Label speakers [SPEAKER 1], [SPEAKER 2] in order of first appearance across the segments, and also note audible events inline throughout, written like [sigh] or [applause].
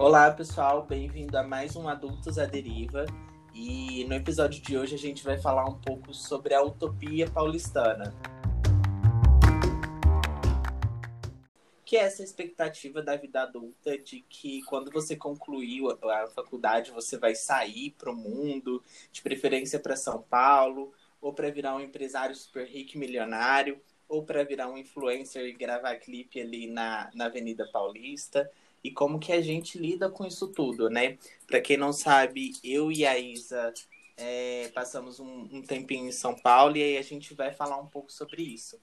[SPEAKER 1] Olá, pessoal, bem-vindo a mais um Adultos à Deriva. E no episódio de hoje a gente vai falar um pouco sobre a utopia paulistana. Que é essa expectativa da vida adulta de que quando você concluiu a faculdade você vai sair para o mundo, de preferência para São Paulo, ou para virar um empresário super rico e milionário, ou para virar um influencer e gravar clipe ali na, na Avenida Paulista e como que a gente lida com isso tudo, né? Para quem não sabe, eu e a Isa é, passamos um, um, tempinho em São Paulo e aí a gente vai falar um pouco sobre isso.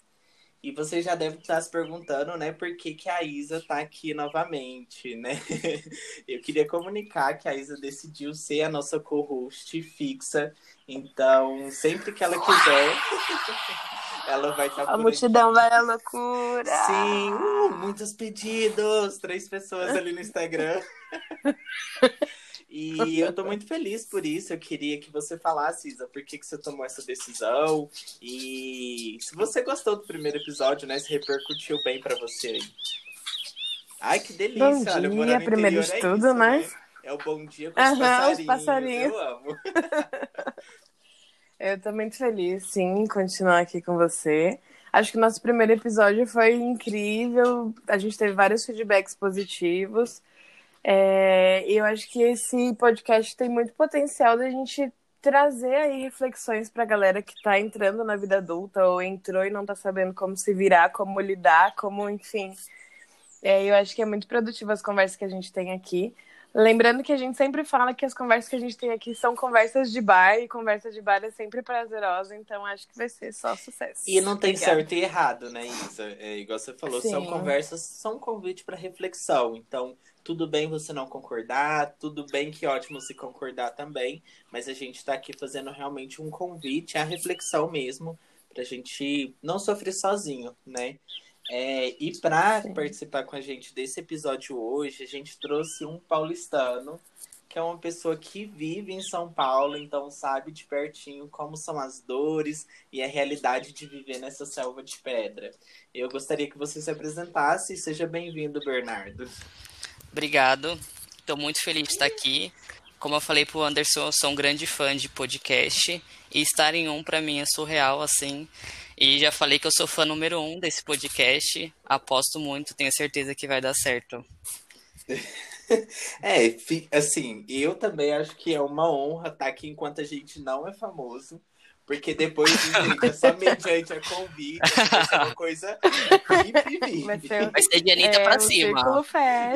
[SPEAKER 1] E você já deve estar se perguntando, né, por que, que a Isa está aqui novamente, né? [laughs] eu queria comunicar que a Isa decidiu ser a nossa co-host fixa. Então, sempre que ela quiser. [laughs] Ela vai estar tá
[SPEAKER 2] A multidão vai à loucura.
[SPEAKER 1] Sim, uh, muitos pedidos. Três pessoas ali no Instagram. E eu tô muito feliz por isso. Eu queria que você falasse, Isa, por que, que você tomou essa decisão. E se você gostou do primeiro episódio, né? Se repercutiu bem para você aí. Ai, que delícia.
[SPEAKER 2] Bom dia, Olha, primeiro de é tudo, isso, né? né?
[SPEAKER 1] É o bom dia com os, uhum, passarinhos. os passarinhos. Eu amo. [laughs]
[SPEAKER 2] Eu tô muito feliz, sim, em continuar aqui com você. Acho que o nosso primeiro episódio foi incrível. A gente teve vários feedbacks positivos. É, eu acho que esse podcast tem muito potencial da gente trazer aí reflexões para a galera que está entrando na vida adulta ou entrou e não está sabendo como se virar, como lidar, como, enfim. É, eu acho que é muito produtivo as conversas que a gente tem aqui. Lembrando que a gente sempre fala que as conversas que a gente tem aqui são conversas de bar, e conversa de bar é sempre prazerosa, então acho que vai ser só sucesso.
[SPEAKER 1] E não tem Obrigada. certo e errado, né, Isa? É, igual você falou, Sim. são conversas, são um convite para reflexão. Então, tudo bem você não concordar, tudo bem que ótimo se concordar também, mas a gente está aqui fazendo realmente um convite à reflexão mesmo, para a gente não sofrer sozinho, né? É, e para participar com a gente desse episódio hoje, a gente trouxe um paulistano, que é uma pessoa que vive em São Paulo, então sabe de pertinho como são as dores e a realidade de viver nessa selva de pedra. Eu gostaria que você se apresentasse e seja bem-vindo, Bernardo.
[SPEAKER 3] Obrigado, estou muito feliz de estar aqui. Como eu falei pro Anderson, eu sou um grande fã de podcast e estar em um para mim é surreal, assim. E já falei que eu sou fã número um desse podcast. Aposto muito, tenho certeza que vai dar certo. [laughs]
[SPEAKER 1] É, assim, eu também acho que é uma honra estar aqui enquanto a gente não é famoso. Porque depois, [laughs] gente, é só mediante a convite, vai ser uma coisa
[SPEAKER 3] Vai ser, vai ser de Anitta é, pra cima.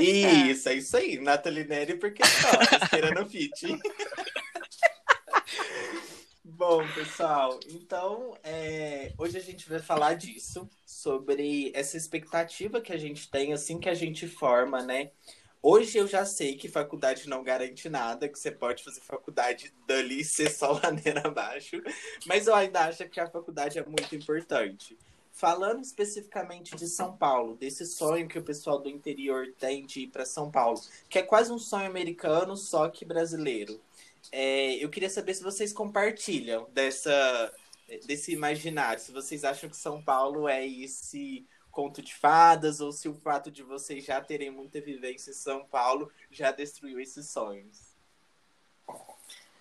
[SPEAKER 1] Isso, é isso aí. Nathalie Neri, porque só, [laughs] esperando fit. Bom, pessoal, então é, hoje a gente vai falar disso, sobre essa expectativa que a gente tem assim que a gente forma, né? Hoje eu já sei que faculdade não garante nada, que você pode fazer faculdade dali e ser só [laughs] ladeira abaixo, mas eu ainda acho que a faculdade é muito importante. Falando especificamente de São Paulo, desse sonho que o pessoal do interior tem de ir para São Paulo, que é quase um sonho americano, só que brasileiro. É, eu queria saber se vocês compartilham dessa, desse imaginário, se vocês acham que São Paulo é esse conto de fadas, ou se o fato de vocês já terem muita vivência em São Paulo já destruiu esses sonhos.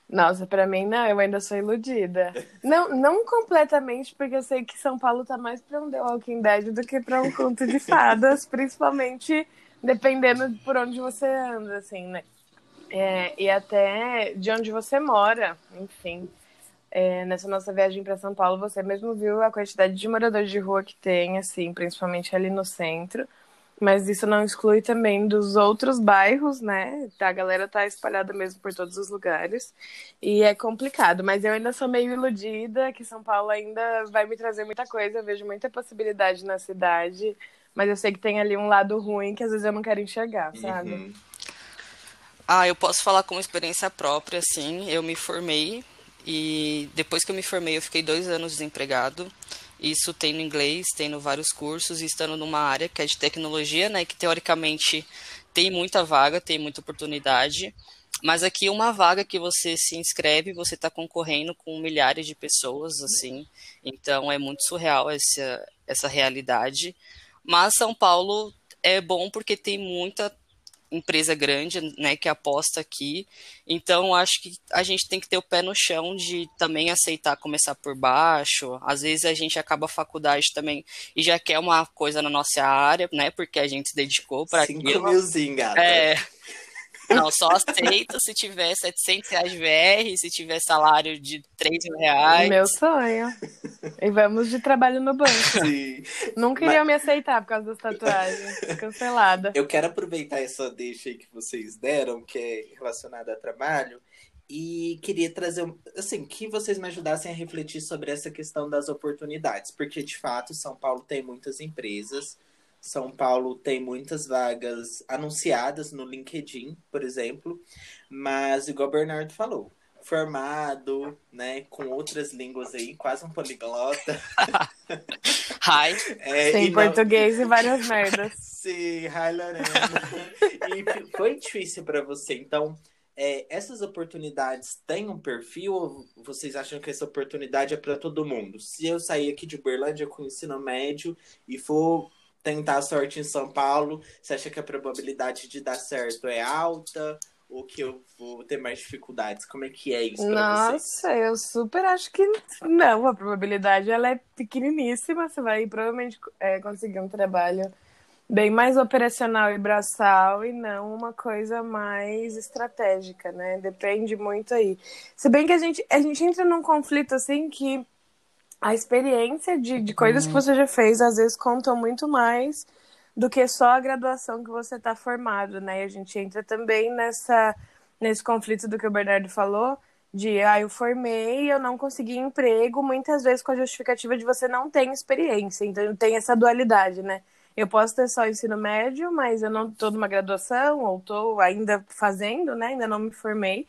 [SPEAKER 2] Nossa, para mim não, eu ainda sou iludida. [laughs] Não, não completamente, porque eu sei que São Paulo tá mais para um The Walking Dead do que para um conto de fadas, [laughs] principalmente dependendo por onde você anda, assim, né? É, e até de onde você mora, enfim. É, nessa nossa viagem para São Paulo, você mesmo viu a quantidade de moradores de rua que tem, assim, principalmente ali no centro. Mas isso não exclui também dos outros bairros, né? A galera tá espalhada mesmo por todos os lugares. E é complicado, mas eu ainda sou meio iludida que São Paulo ainda vai me trazer muita coisa. Eu vejo muita possibilidade na cidade, mas eu sei que tem ali um lado ruim que às vezes eu não quero enxergar, sabe? Uhum.
[SPEAKER 3] Ah, eu posso falar com experiência própria, sim. Eu me formei e depois que eu me formei eu fiquei dois anos desempregado. Isso tem no inglês, tem no vários cursos e estando numa área que é de tecnologia, né, que teoricamente tem muita vaga, tem muita oportunidade. Mas aqui uma vaga que você se inscreve, você está concorrendo com milhares de pessoas, assim. Então é muito surreal essa, essa realidade. Mas São Paulo é bom porque tem muita empresa grande, né, que aposta aqui. Então, acho que a gente tem que ter o pé no chão de também aceitar começar por baixo. Às vezes a gente acaba a faculdade também e já quer uma coisa na nossa área, né, porque a gente se dedicou para
[SPEAKER 1] aquilo. Cinco milzinho, gata.
[SPEAKER 3] É, não, só aceito se tiver 700 reais de VR, se tiver salário de 3 mil reais.
[SPEAKER 2] Meu sonho. E vamos de trabalho no banco. [laughs] Sim. Não queriam Mas... me aceitar por causa das tatuagens. [laughs] Cancelada.
[SPEAKER 1] Eu quero aproveitar essa deixa aí que vocês deram, que é relacionada a trabalho, e queria trazer, assim, que vocês me ajudassem a refletir sobre essa questão das oportunidades, porque de fato São Paulo tem muitas empresas são Paulo tem muitas vagas anunciadas no LinkedIn, por exemplo, mas igual o Bernardo falou, formado, né, com outras línguas aí, quase um poliglota. [laughs]
[SPEAKER 3] Hi.
[SPEAKER 2] É, Tem português não... e várias merdas. [laughs]
[SPEAKER 1] Sim, hi Lorena. e foi difícil para você, então é, essas oportunidades têm um perfil ou vocês acham que essa oportunidade é para todo mundo? Se eu sair aqui de Uberlândia com ensino médio e for tentar a sorte em São Paulo, você acha que a probabilidade de dar certo é alta? Ou que eu vou ter mais dificuldades? Como é que é isso
[SPEAKER 2] Nossa, eu super acho que não. A probabilidade ela é pequeniníssima. Você vai provavelmente é, conseguir um trabalho bem mais operacional e braçal e não uma coisa mais estratégica, né? Depende muito aí. Se bem que a gente, a gente entra num conflito assim que a experiência de, de coisas que uhum. você já fez, às vezes, contam muito mais do que só a graduação que você está formado, né? E a gente entra também nessa, nesse conflito do que o Bernardo falou, de, ah, eu formei, eu não consegui emprego, muitas vezes com a justificativa de você não ter experiência. Então, tem essa dualidade, né? Eu posso ter só ensino médio, mas eu não estou numa graduação, ou estou ainda fazendo, né? Ainda não me formei.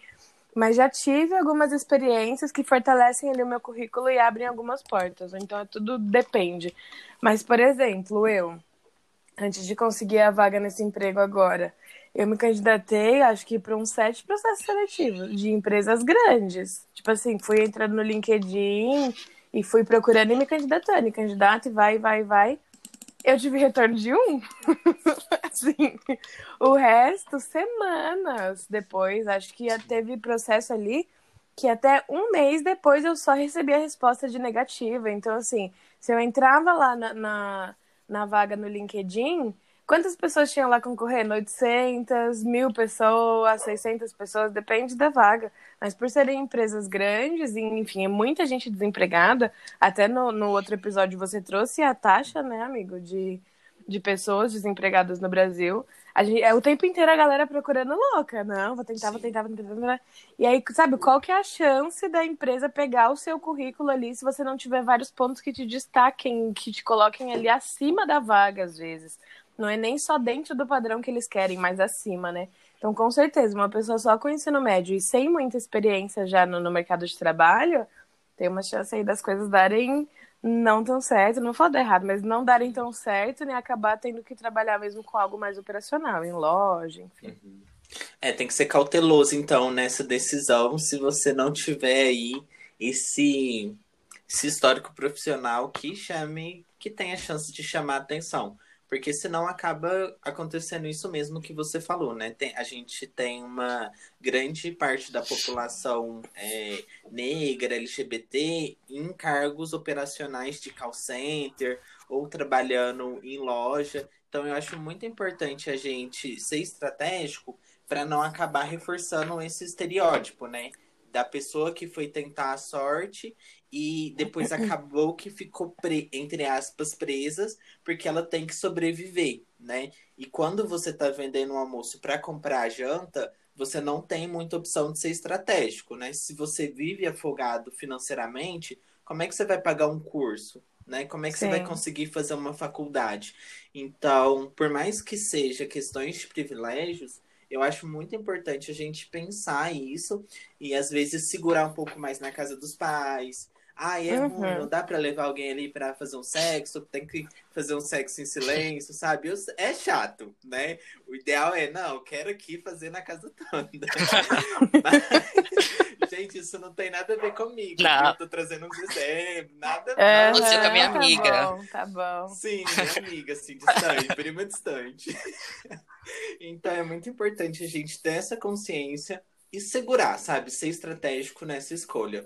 [SPEAKER 2] Mas já tive algumas experiências que fortalecem ali o meu currículo e abrem algumas portas. Então, é tudo depende. Mas, por exemplo, eu, antes de conseguir a vaga nesse emprego agora, eu me candidatei, acho que para uns sete processos seletivos de empresas grandes. Tipo assim, fui entrando no LinkedIn e fui procurando e me candidatando. E candidato e vai, vai, vai. Eu tive retorno de um. [laughs] assim, o resto, semanas depois, acho que teve processo ali que até um mês depois eu só recebi a resposta de negativa. Então, assim, se eu entrava lá na, na, na vaga no LinkedIn, Quantas pessoas tinham lá concorrendo? 800, mil pessoas, 600 pessoas, depende da vaga. Mas por serem empresas grandes, enfim, é muita gente desempregada. Até no, no outro episódio você trouxe a taxa, né, amigo, de, de pessoas desempregadas no Brasil. A gente, é o tempo inteiro a galera procurando louca. Não, vou tentar, Sim. vou tentar, vou tentar. E aí, sabe, qual que é a chance da empresa pegar o seu currículo ali se você não tiver vários pontos que te destaquem, que te coloquem ali acima da vaga, às vezes? Não é nem só dentro do padrão que eles querem, mas acima, né? Então, com certeza, uma pessoa só com ensino médio e sem muita experiência já no, no mercado de trabalho, tem uma chance aí das coisas darem não tão certo, não vou errado, mas não darem tão certo, nem acabar tendo que trabalhar mesmo com algo mais operacional, em loja, enfim.
[SPEAKER 1] Uhum. É, tem que ser cauteloso, então, nessa decisão, se você não tiver aí esse, esse histórico profissional que chame, que tenha chance de chamar atenção. Porque senão acaba acontecendo isso mesmo que você falou, né? Tem, a gente tem uma grande parte da população é, negra, LGBT, em cargos operacionais de call center ou trabalhando em loja. Então eu acho muito importante a gente ser estratégico para não acabar reforçando esse estereótipo, né? Da pessoa que foi tentar a sorte e depois acabou que ficou, pre, entre aspas, presas, porque ela tem que sobreviver, né? E quando você tá vendendo um almoço para comprar a janta, você não tem muita opção de ser estratégico, né? Se você vive afogado financeiramente, como é que você vai pagar um curso? Né? Como é que Sim. você vai conseguir fazer uma faculdade? Então, por mais que seja questões de privilégios, eu acho muito importante a gente pensar isso e às vezes segurar um pouco mais na casa dos pais, Ai, é uhum. ruim, não dá pra levar alguém ali pra fazer um sexo, tem que fazer um sexo em silêncio, sabe? Eu, é chato, né? O ideal é, não, eu quero aqui fazer na casa toda. [laughs] Mas, gente, isso não tem nada a ver comigo. Não. Eu tô trazendo uns exemplos, nada
[SPEAKER 3] a ver. Você com a minha amiga.
[SPEAKER 2] Tá bom, tá bom.
[SPEAKER 1] Sim, minha amiga, assim, distante, prima distante. Então é muito importante a gente ter essa consciência e segurar, sabe? Ser estratégico nessa escolha.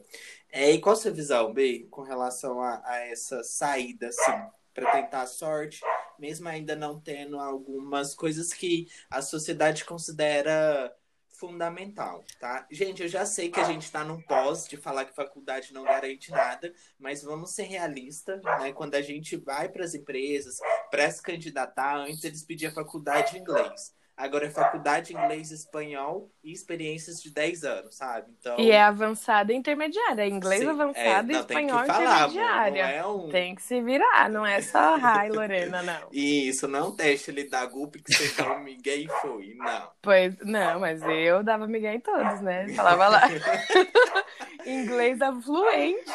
[SPEAKER 1] É, e qual a sua visão, B, com relação a, a essa saída, assim, para tentar a sorte, mesmo ainda não tendo algumas coisas que a sociedade considera fundamental, tá? Gente, eu já sei que a gente está num pós de falar que faculdade não garante nada, mas vamos ser realistas, né? Quando a gente vai para as empresas, para se candidatar, antes eles pediam faculdade de inglês. Agora é faculdade inglês e espanhol e experiências de 10 anos, sabe? Então...
[SPEAKER 2] E é avançada e intermediária. É inglês Sim, avançado é, não, e espanhol falar, intermediária. É um... Tem que se virar, não é só Rai, Lorena, não. [laughs]
[SPEAKER 1] Isso, não é um teste ali da GUP que você dá um migué e foi, não.
[SPEAKER 2] Pois, não, mas eu dava migué em todos, né? Falava lá. [laughs] inglês fluente,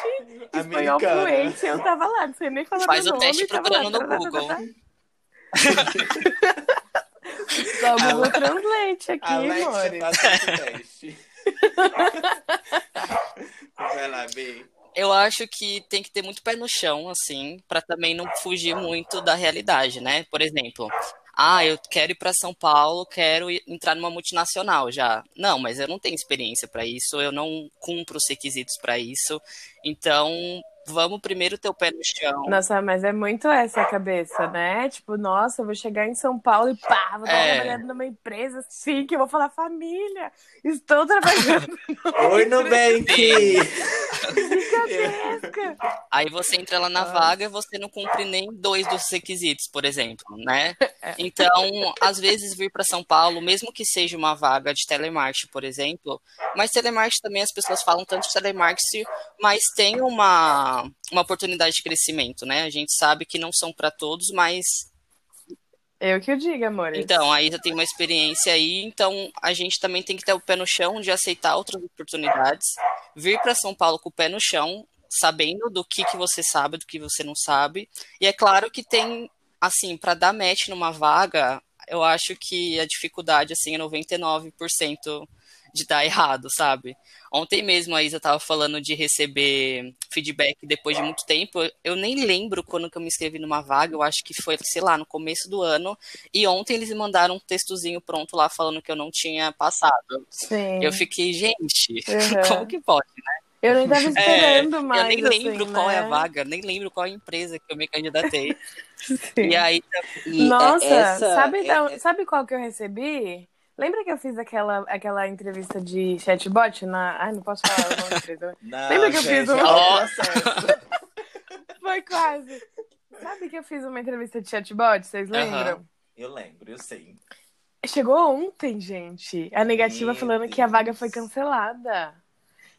[SPEAKER 2] espanhol Americana. fluente, eu tava lá, não sei nem falar
[SPEAKER 3] Faz o teste procurando no Google. [laughs]
[SPEAKER 2] Só Google Translate [laughs] aqui, amor. teste. [laughs]
[SPEAKER 1] Vai lá, B.
[SPEAKER 3] Eu acho que tem que ter muito pé no chão, assim, para também não fugir muito da realidade, né? Por exemplo, ah, eu quero ir para São Paulo, quero entrar numa multinacional já. Não, mas eu não tenho experiência para isso, eu não cumpro os requisitos para isso. Então, vamos primeiro ter o pé no chão.
[SPEAKER 2] Nossa, mas é muito essa a cabeça, né? Tipo, nossa, eu vou chegar em São Paulo e pá, vou estar é. trabalhando numa empresa assim, que eu vou falar família. Estou trabalhando. [laughs]
[SPEAKER 1] Oi, Nubank!
[SPEAKER 3] Aí você entra lá na vaga e você não cumpre nem dois dos requisitos, por exemplo, né? [laughs] É. Então, às vezes vir para São Paulo, mesmo que seja uma vaga de telemarketing, por exemplo, mas telemarketing também as pessoas falam tanto de telemarketing, mas tem uma uma, oportunidade de crescimento, né? A gente sabe que não são para todos, mas.
[SPEAKER 2] Eu que eu digo, amor.
[SPEAKER 3] Então, aí já tem uma experiência aí, então a gente também tem que ter o pé no chão de aceitar outras oportunidades, vir para São Paulo com o pé no chão, sabendo do que, que você sabe, do que você não sabe. E é claro que tem, assim, para dar match numa vaga, eu acho que a dificuldade, assim, é 99% de dar errado, sabe? Ontem mesmo a Isa tava falando de receber feedback depois de muito tempo. Eu nem lembro quando que eu me inscrevi numa vaga, eu acho que foi, sei lá, no começo do ano. E ontem eles me mandaram um textozinho pronto lá falando que eu não tinha passado.
[SPEAKER 2] Sim.
[SPEAKER 3] Eu fiquei, gente, uhum. [laughs] como que pode, né?
[SPEAKER 2] Eu nem tava esperando é, mais.
[SPEAKER 3] Eu nem lembro
[SPEAKER 2] assim,
[SPEAKER 3] qual
[SPEAKER 2] né?
[SPEAKER 3] é a vaga, nem lembro qual é a empresa que eu me candidatei. [laughs] Sim. E aí.
[SPEAKER 2] E Nossa, essa, sabe, é, sabe qual que eu recebi? Lembra que eu fiz aquela, aquela entrevista de chatbot na. Ai, não posso falar o nome empresa. [laughs] Lembra que eu fiz um. Foi quase. Sabe que eu fiz uma entrevista de chatbot? Vocês lembram? Uhum.
[SPEAKER 1] Eu lembro, eu sei.
[SPEAKER 2] Chegou ontem, gente. A negativa Meu falando Deus. que a vaga foi cancelada.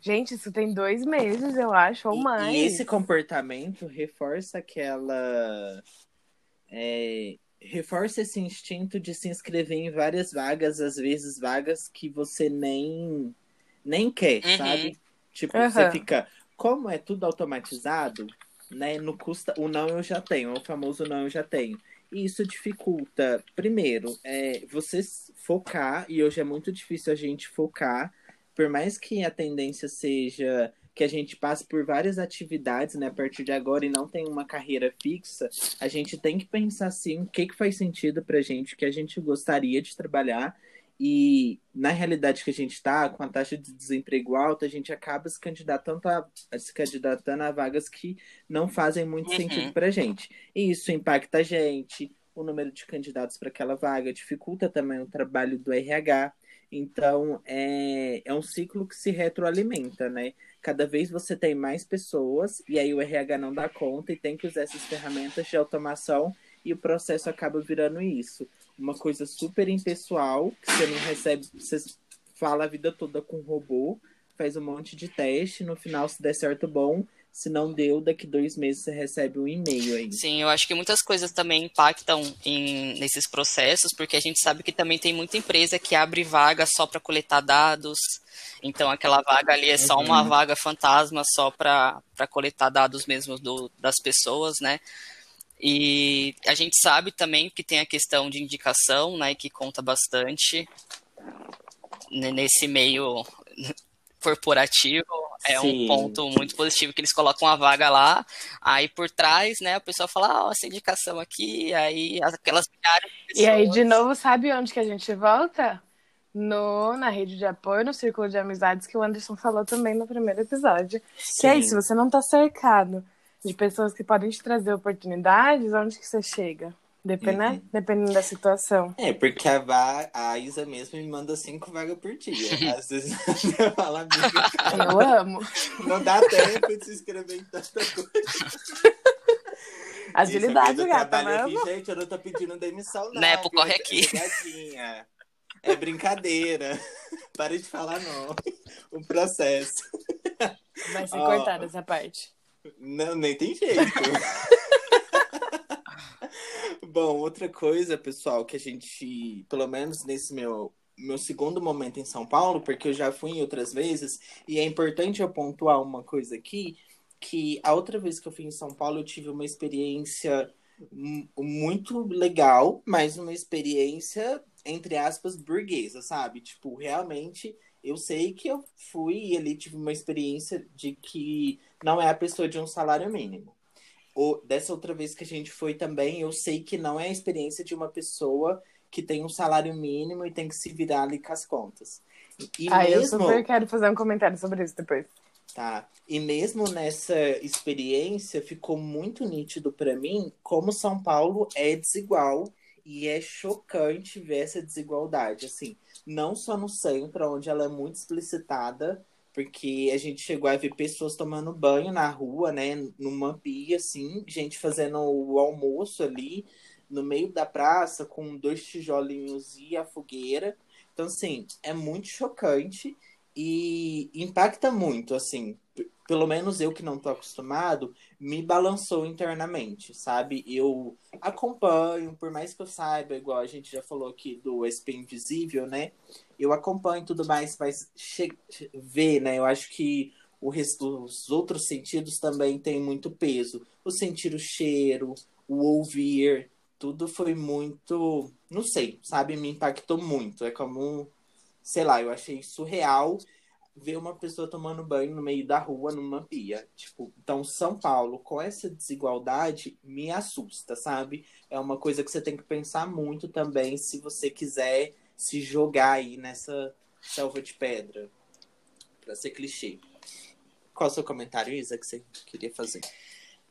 [SPEAKER 2] Gente, isso tem dois meses, eu acho, ou
[SPEAKER 1] e,
[SPEAKER 2] mais.
[SPEAKER 1] E esse comportamento reforça aquela. É, reforça esse instinto de se inscrever em várias vagas, às vezes vagas que você nem nem quer, uhum. sabe? Tipo, uhum. você fica, como é tudo automatizado, né? No custa, o não eu já tenho, o famoso não eu já tenho. E isso dificulta, primeiro, é, você focar, e hoje é muito difícil a gente focar, por mais que a tendência seja que a gente passe por várias atividades, né, a partir de agora e não tem uma carreira fixa, a gente tem que pensar assim, o que que faz sentido pra gente, o que a gente gostaria de trabalhar e na realidade que a gente está, com a taxa de desemprego alta, a gente acaba se candidatando a, se candidatando a vagas que não fazem muito uhum. sentido para a gente. E isso impacta a gente, o número de candidatos para aquela vaga, dificulta também o trabalho do RH. Então, é, é um ciclo que se retroalimenta, né? Cada vez você tem mais pessoas, e aí o RH não dá conta e tem que usar essas ferramentas de automação, e o processo acaba virando isso. Uma coisa super impessoal, que você não recebe, você fala a vida toda com robô, faz um monte de teste, no final, se der certo, bom, Se não deu, daqui dois meses você recebe um e-mail aí.
[SPEAKER 3] Sim, eu acho que muitas coisas também impactam em, nesses processos, porque a gente sabe que também tem muita empresa que abre vaga só para coletar dados. Então, aquela vaga ali é só uhum. uma vaga fantasma, só para coletar dados mesmo do, das pessoas, né? E a gente sabe também que tem a questão de indicação, né, que conta bastante nesse meio [laughs] corporativo. É Sim. um ponto muito positivo que eles colocam a vaga lá, aí por trás, né, o pessoal fala, ó, oh, essa indicação aqui, aí aquelas milhares de
[SPEAKER 2] pessoas... E aí, de novo, sabe onde que a gente volta? No, na rede de apoio, no círculo de amizades que o Anderson falou também no primeiro episódio. Sim. Que é isso, você não tá cercado de pessoas que podem te trazer oportunidades, onde que você chega? Depende, né? uhum. Dependendo da situação.
[SPEAKER 1] É, porque a, Va, a Isa mesmo me manda cinco vagas por dia. [laughs] Às vezes eu [laughs] falo, amiga.
[SPEAKER 2] Eu amo.
[SPEAKER 1] Não dá tempo de se inscrever em tanta coisa. [laughs]
[SPEAKER 2] Agilidade, gata.
[SPEAKER 1] Aqui, gente, eu não tô pedindo demissão, não.
[SPEAKER 3] Né, corre aqui.
[SPEAKER 1] É brincadeira. Pare de falar, não. O processo.
[SPEAKER 2] Vai ser oh, cortada essa parte.
[SPEAKER 1] Não, nem tem jeito. Bom, outra coisa, pessoal, que a gente, pelo menos nesse meu meu segundo momento em São Paulo, porque eu já fui em outras vezes, e é importante eu pontuar uma coisa aqui, que a outra vez que eu fui em São Paulo eu tive uma experiência muito legal, mas uma experiência, entre aspas, burguesa, sabe? Tipo, realmente eu sei que eu fui e ali tive uma experiência de que não é a pessoa de um salário mínimo. Ou, dessa outra vez que a gente foi também, eu sei que não é a experiência de uma pessoa que tem um salário mínimo e tem que se virar ali com as contas.
[SPEAKER 2] E ah, mesmo... eu super quero fazer um comentário sobre isso depois.
[SPEAKER 1] Tá. E mesmo nessa experiência, ficou muito nítido para mim como São Paulo é desigual e é chocante ver essa desigualdade. Assim, não só no centro, onde ela é muito explicitada, porque a gente chegou a ver pessoas tomando banho na rua, né, numa pia, assim, gente fazendo o almoço ali no meio da praça com dois tijolinhos e a fogueira. Então, assim, é muito chocante e impacta muito, assim, pelo menos eu que não tô acostumado, me balançou internamente, sabe? Eu acompanho, por mais que eu saiba, igual a gente já falou aqui do SP Invisível, né? Eu acompanho tudo mais, mas ver, né? Eu acho que o resto, os outros sentidos também têm muito peso. O sentir o cheiro, o ouvir, tudo foi muito, não sei, sabe? Me impactou muito. É como, sei lá, eu achei surreal ver uma pessoa tomando banho no meio da rua numa pia. Tipo, então São Paulo, com essa desigualdade, me assusta, sabe? É uma coisa que você tem que pensar muito também se você quiser se jogar aí nessa selva de pedra. Pra ser clichê. Qual é o seu comentário, Isa, que você queria fazer?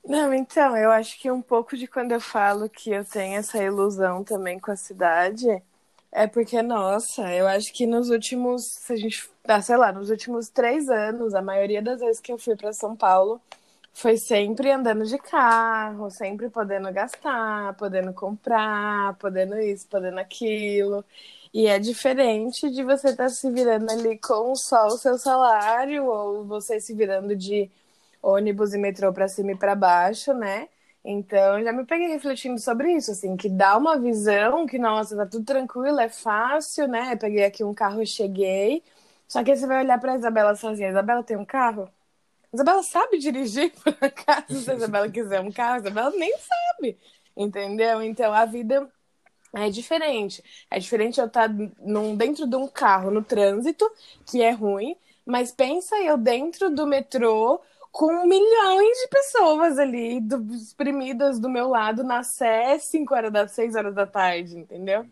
[SPEAKER 2] Não, então, eu acho que um pouco de quando eu falo que eu tenho essa ilusão também com a cidade é porque, nossa, eu acho que nos últimos, se a gente, ah, sei lá, nos últimos três anos, a maioria das vezes que eu fui para São Paulo foi sempre andando de carro, sempre podendo gastar, podendo comprar, podendo isso, podendo aquilo. E é diferente de você estar tá se virando ali com só o seu salário, ou você se virando de ônibus e metrô para cima e para baixo, né? Então, já me peguei refletindo sobre isso, assim, que dá uma visão que, nossa, tá tudo tranquilo, é fácil, né? Eu peguei aqui um carro cheguei. Só que aí você vai olhar pra Isabela sozinha. Isabela tem um carro? Isabela sabe dirigir, [laughs] por acaso, se a Isabela quiser um carro, Isabela nem sabe, entendeu? Então, a vida é diferente. É diferente eu estar tá num, dentro de um carro no trânsito, que é ruim, mas pensa eu dentro do metrô com milhões de pessoas ali do, exprimidas do meu lado na Sé 5 horas da 6 horas da tarde, entendeu?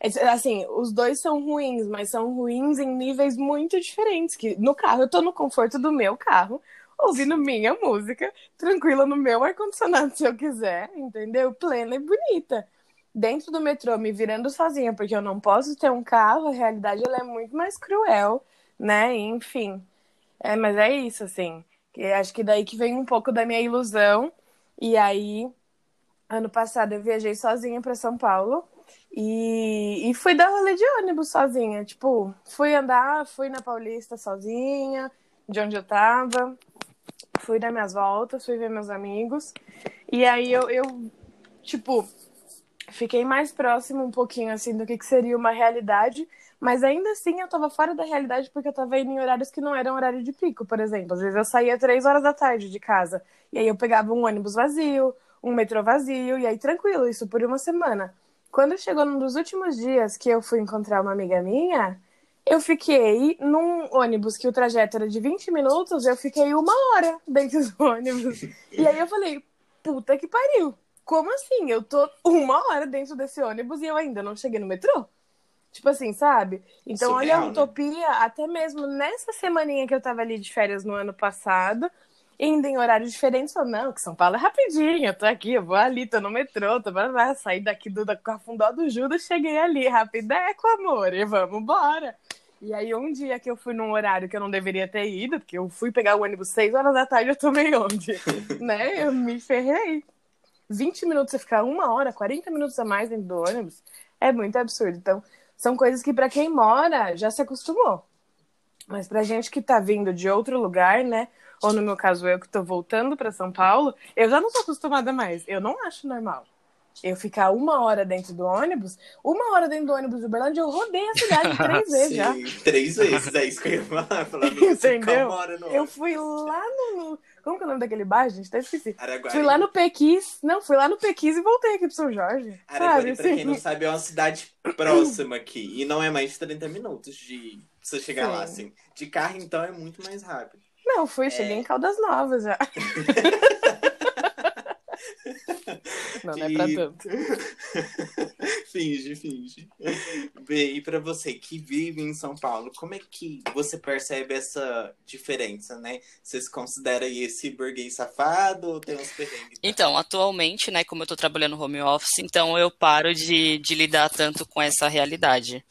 [SPEAKER 2] É, assim, os dois são ruins, mas são ruins em níveis muito diferentes. Que no carro eu tô no conforto do meu carro, ouvindo minha música, tranquila no meu ar-condicionado [laughs] se eu quiser, entendeu? Plena e bonita. Dentro do metrô, me virando sozinha, porque eu não posso ter um carro, a realidade ela é muito mais cruel, né? Enfim. É, mas é isso, assim. Acho que daí que vem um pouco da minha ilusão. E aí, ano passado eu viajei sozinha para São Paulo e, e fui dar rolê de ônibus sozinha. Tipo, fui andar, fui na Paulista sozinha, de onde eu tava. fui dar minhas voltas, fui ver meus amigos. E aí eu, eu tipo, fiquei mais próximo um pouquinho, assim, do que, que seria uma realidade. Mas ainda assim eu tava fora da realidade porque eu tava indo em horários que não eram horário de pico, por exemplo. Às vezes eu saía três horas da tarde de casa. E aí eu pegava um ônibus vazio, um metrô vazio, e aí tranquilo, isso por uma semana. Quando chegou num dos últimos dias que eu fui encontrar uma amiga minha, eu fiquei num ônibus que o trajeto era de 20 minutos, eu fiquei uma hora dentro do ônibus. E aí eu falei, puta que pariu. Como assim? Eu tô uma hora dentro desse ônibus e eu ainda não cheguei no metrô? Tipo assim, sabe? Então, Surreal, olha a né? utopia, né? até mesmo nessa semaninha que eu tava ali de férias no ano passado, indo em horários diferentes, falou, não, que São Paulo é rapidinho, eu tô aqui, eu vou ali, tô no metrô, tô lá, saí daqui do Cafundó do Judas, cheguei ali, rapideco, amor, e vamos embora. E aí, um dia que eu fui num horário que eu não deveria ter ido, porque eu fui pegar o ônibus 6 horas da tarde, eu tomei onde? [laughs] né? Eu me ferrei. 20 minutos você ficar uma hora, 40 minutos a mais dentro do ônibus, é muito absurdo. Então, são coisas que para quem mora já se acostumou. Mas pra gente que tá vindo de outro lugar, né? Ou no meu caso, eu que tô voltando para São Paulo, eu já não tô acostumada mais. Eu não acho normal. Eu ficar uma hora dentro do ônibus, uma hora dentro do ônibus de Uberlândia, eu rodei a cidade [laughs] três vezes
[SPEAKER 1] Sim,
[SPEAKER 2] já.
[SPEAKER 1] Três vezes, é isso que eu ia falar. Falando
[SPEAKER 2] Entendeu? Eu fui lá no, como que é o nome daquele bairro, gente? Até esqueci. Araguari. Fui lá no Pequis. Não, fui lá no Pequis e voltei aqui pro São Jorge.
[SPEAKER 1] Araguari,
[SPEAKER 2] sabe?
[SPEAKER 1] pra quem não sabe, é uma cidade próxima aqui. E não é mais de 30 minutos de você chegar Sim. lá, assim. De carro, então, é muito mais rápido.
[SPEAKER 2] Não, fui, cheguei é... em Caldas Novas já. [laughs] [laughs] Não, não é pra tanto. [laughs]
[SPEAKER 1] finge, finge. Bem, e pra você que vive em São Paulo, como é que você percebe essa diferença, né? Você se considera esse burguês safado ou tem uns perrengues?
[SPEAKER 3] Então, atualmente, né, como eu tô trabalhando home office, então eu paro de, de lidar tanto com essa realidade.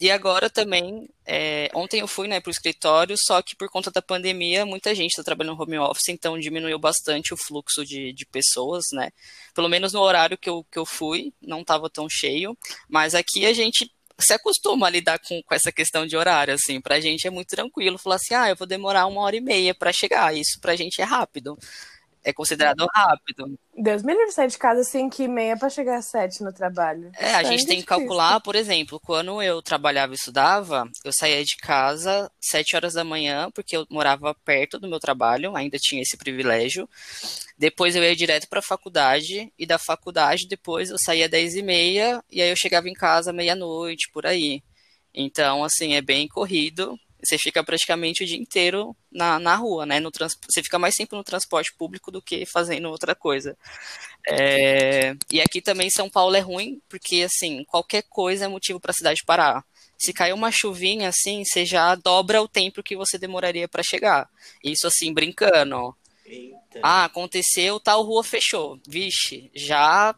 [SPEAKER 3] E agora também, é, ontem eu fui né, para o escritório, só que por conta da pandemia, muita gente está trabalhando home office, então diminuiu bastante o fluxo de, de pessoas, né? Pelo menos no horário que eu, que eu fui, não estava tão cheio, mas aqui a gente se acostuma a lidar com, com essa questão de horário, assim, pra gente é muito tranquilo, falar assim, ah, eu vou demorar uma hora e meia para chegar, isso pra gente é rápido é considerado rápido.
[SPEAKER 2] Deus me livre sair de casa 5 e meia para chegar às 7 no trabalho.
[SPEAKER 3] É, a gente tem que calcular, por exemplo, quando eu trabalhava e estudava, eu saía de casa 7 horas da manhã, porque eu morava perto do meu trabalho, ainda tinha esse privilégio. Depois eu ia direto para a faculdade, e da faculdade depois eu saía 10 e meia, e aí eu chegava em casa meia-noite, por aí. Então, assim, é bem corrido. Você fica praticamente o dia inteiro na, na rua, né? No trans, você fica mais tempo no transporte público do que fazendo outra coisa. É, e aqui também São Paulo é ruim, porque assim, qualquer coisa é motivo para a cidade parar. Se cair uma chuvinha assim, você já dobra o tempo que você demoraria para chegar. Isso assim, brincando. Eita. Ah, aconteceu, tal rua fechou. Vixe, já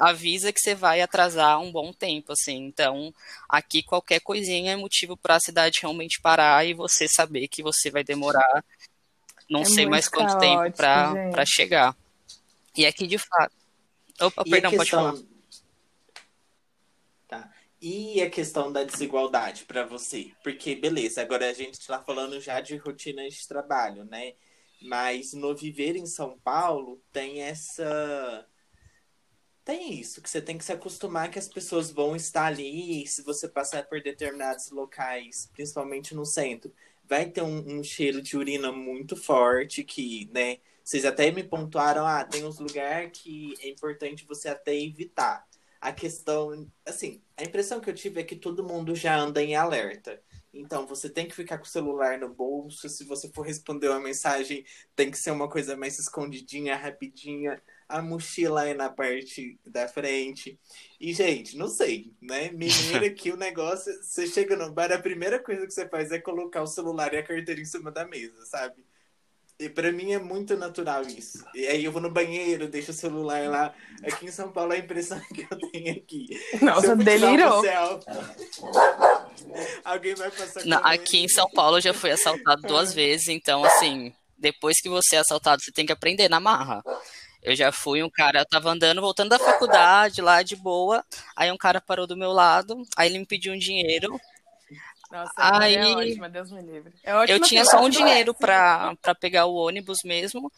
[SPEAKER 3] avisa que você vai atrasar um bom tempo, assim. Então, aqui qualquer coisinha é motivo para a cidade realmente parar e você saber que você vai demorar não é sei mais quanto caótico, tempo para chegar. E aqui de fato. Opa, e perdão, questão... pode falar.
[SPEAKER 1] Tá. E a questão da desigualdade para você? Porque, beleza, agora a gente está falando já de rotinas de trabalho, né? Mas no viver em São Paulo tem essa tem isso, que você tem que se acostumar que as pessoas vão estar ali, e se você passar por determinados locais, principalmente no centro, vai ter um, um, cheiro de urina muito forte que, né, vocês até me pontuaram, ah, tem uns lugares que é importante você até evitar. A questão, assim, a impressão que eu tive é que todo mundo já anda em alerta. Então, você tem que ficar com o celular no bolso. Se você for responder uma mensagem, tem que ser uma coisa mais escondidinha, rapidinha a mochila é na parte da frente. E, gente, não sei, né? Mineira [laughs] que o negócio, você chega no bar, a primeira coisa que você faz é colocar o celular e a carteira em cima da mesa, sabe? E pra mim é muito natural isso. E aí eu vou no banheiro, deixo o celular lá. Aqui em São Paulo é a impressão que eu tenho aqui.
[SPEAKER 2] Nossa, delirou.
[SPEAKER 1] alguém vai passar
[SPEAKER 3] Não, Aqui em São Paulo eu já fui assaltado duas vezes, então assim, depois que você é assaltado, você tem que aprender na marra. Eu já fui um cara, eu tava andando, voltando da faculdade, lá de boa. Aí um cara parou do meu lado, aí ele me pediu um dinheiro.
[SPEAKER 2] Nossa,
[SPEAKER 3] Aí-
[SPEAKER 2] é ótima, Deus me livre. É
[SPEAKER 3] Eu tinha só um dinheiro pra pegar o ônibus mesmo.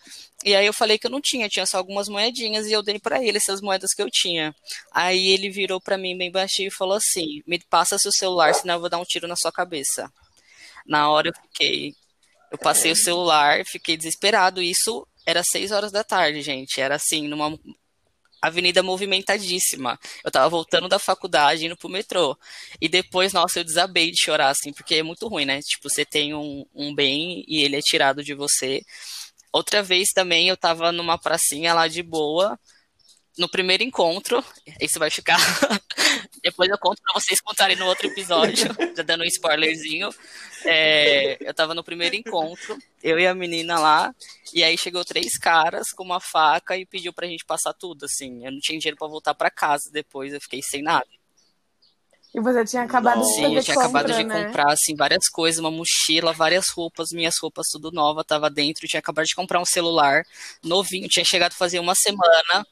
[SPEAKER 3] E aí eu falei que eu não tinha, tinha só algumas moedinhas e eu dei pra ele essas moedas que eu tinha. Aí ele virou pra mim bem baixinho e falou assim: "Me passa seu celular, senão eu vou dar um tiro na sua cabeça". Na hora eu fiquei, eu passei o celular, fiquei desesperado. Isso era seis horas da tarde, gente. Era assim, numa avenida movimentadíssima. Eu tava voltando da faculdade, indo pro metrô. E depois, nossa, eu desabei de chorar, assim, porque é muito ruim, né? Tipo, você tem um, um bem e ele é tirado de você. Outra vez também eu tava numa pracinha lá de boa, no primeiro encontro, isso vai ficar. [laughs] Depois eu conto pra vocês contarem no outro episódio, [laughs] já dando um spoilerzinho. É, eu tava no primeiro encontro, eu e a menina lá, e aí chegou três caras com uma faca e pediu pra gente passar tudo, assim. Eu não tinha dinheiro pra voltar pra casa depois, eu fiquei sem nada.
[SPEAKER 2] E você tinha acabado
[SPEAKER 1] Nossa.
[SPEAKER 2] de
[SPEAKER 3] Sim, eu tinha
[SPEAKER 2] compra,
[SPEAKER 3] acabado de
[SPEAKER 2] né?
[SPEAKER 3] comprar, assim, várias coisas, uma mochila, várias roupas, minhas roupas tudo nova, tava dentro, tinha acabado de comprar um celular novinho, tinha chegado a fazer uma semana.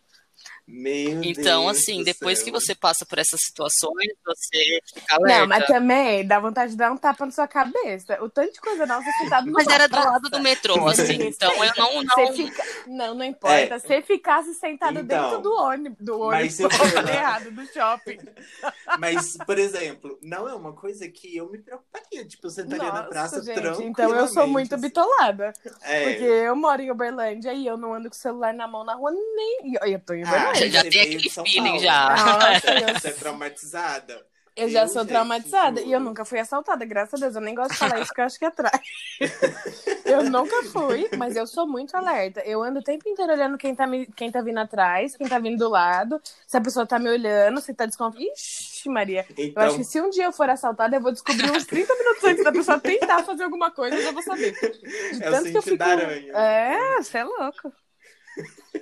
[SPEAKER 1] Meu
[SPEAKER 3] Então,
[SPEAKER 1] Deus
[SPEAKER 3] assim, depois
[SPEAKER 1] céu.
[SPEAKER 3] que você passa por essas situações, você fica alerta.
[SPEAKER 2] Não, mas também dá vontade de dar um tapa na sua cabeça. O tanto de coisa nossa sentado no
[SPEAKER 3] Mas era do lado do metrô, assim, então eu não,
[SPEAKER 2] Você
[SPEAKER 3] não...
[SPEAKER 2] fica... Não, não importa.
[SPEAKER 1] É.
[SPEAKER 2] Se ficasse sentado
[SPEAKER 1] Então,
[SPEAKER 2] dentro do ônibus, do ônibus, errado, do shopping. [laughs]
[SPEAKER 1] Mas, por exemplo, não é uma coisa que eu me preocuparia. Tipo, eu sentaria na
[SPEAKER 2] Nossa,
[SPEAKER 1] praça
[SPEAKER 2] gente, então eu sou muito
[SPEAKER 1] assim.
[SPEAKER 2] bitolada.
[SPEAKER 1] É.
[SPEAKER 2] Porque eu moro em Uberlândia e eu não ando com o celular na mão na rua nem. Eu, tô em
[SPEAKER 1] Ah,
[SPEAKER 2] Uberlândia.
[SPEAKER 3] já
[SPEAKER 1] você
[SPEAKER 3] tem aquele feeling
[SPEAKER 1] Paulo,
[SPEAKER 3] já. [laughs]
[SPEAKER 2] Nossa, eu-
[SPEAKER 1] Você é traumatizada.
[SPEAKER 2] Eu já
[SPEAKER 1] Eu,
[SPEAKER 2] sou traumatizada e eu nunca fui assaltada, graças a Deus. Eu nem gosto de falar isso que eu acho que atrai. [laughs] eu nunca fui, mas eu sou muito alerta. Eu ando o tempo inteiro olhando quem tá, me, quem tá vindo atrás, quem tá vindo do lado, se a pessoa tá me olhando, se tá desconfiada. Ixi, Maria. Eu
[SPEAKER 1] Então,
[SPEAKER 2] acho que se um dia eu for assaltada, eu vou descobrir uns 30 minutos antes da pessoa tentar fazer alguma coisa, eu já vou saber. De [laughs]
[SPEAKER 1] É o
[SPEAKER 2] tanto que eu fico.
[SPEAKER 1] da aranha.
[SPEAKER 2] É, você é louco.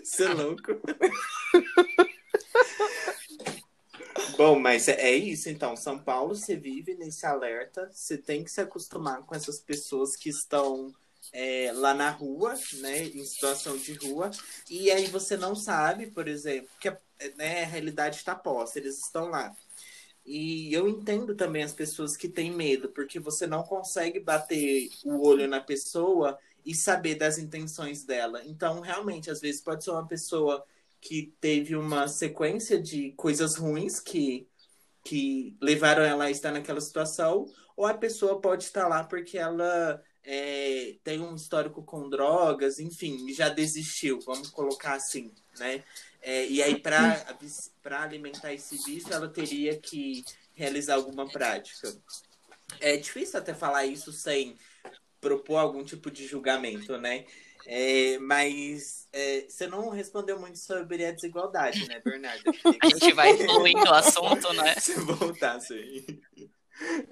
[SPEAKER 1] Você é louco. Bom, mas é, é isso então. São Paulo, você vive nesse alerta. Você tem que se acostumar com essas pessoas que estão é, lá na rua, né? Em situação de rua. E aí você não sabe, por exemplo, que a, né, a realidade está posta, eles estão lá. E eu entendo também as pessoas que têm medo, porque você não consegue bater o olho na pessoa e saber das intenções dela. Então, realmente, às vezes pode ser uma pessoa que teve uma sequência de coisas ruins que, que levaram ela a estar naquela situação, ou a pessoa pode estar lá porque ela é, tem um histórico com drogas, enfim, já desistiu, vamos colocar assim, né? É, e aí, para alimentar esse vício, ela teria que realizar alguma prática. É difícil até falar isso sem propor algum tipo de julgamento, né? É, mas é, você não respondeu muito sobre a desigualdade, né, Bernardo?
[SPEAKER 3] A gente vai [laughs] evoluindo o assunto, né?
[SPEAKER 1] Se voltasse aí.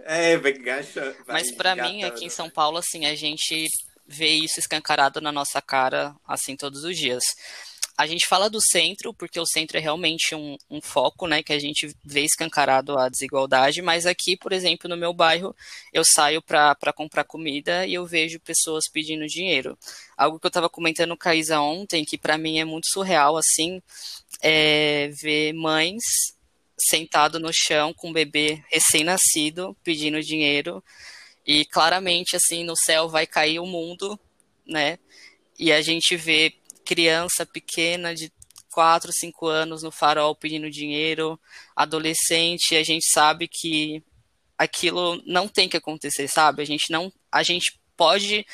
[SPEAKER 1] É, vai gachar.
[SPEAKER 3] Mas pra mim, aqui em São Paulo, assim, a gente vê isso escancarado na nossa cara, assim, todos os dias. A gente fala do centro, porque o centro é realmente um, um, foco, né, que a gente vê escancarado a desigualdade, mas aqui, por exemplo, no meu bairro, eu saio para comprar comida e eu vejo pessoas pedindo dinheiro. Algo que eu estava comentando com a Isa ontem, que para mim é muito surreal, assim, é ver mães sentado no chão com um bebê recém-nascido pedindo dinheiro e claramente, assim, no céu vai cair o mundo, né, e a gente vê criança pequena de 4, 5 anos no farol pedindo dinheiro, adolescente, a gente sabe que aquilo não tem que acontecer, sabe? A gente não, a gente pode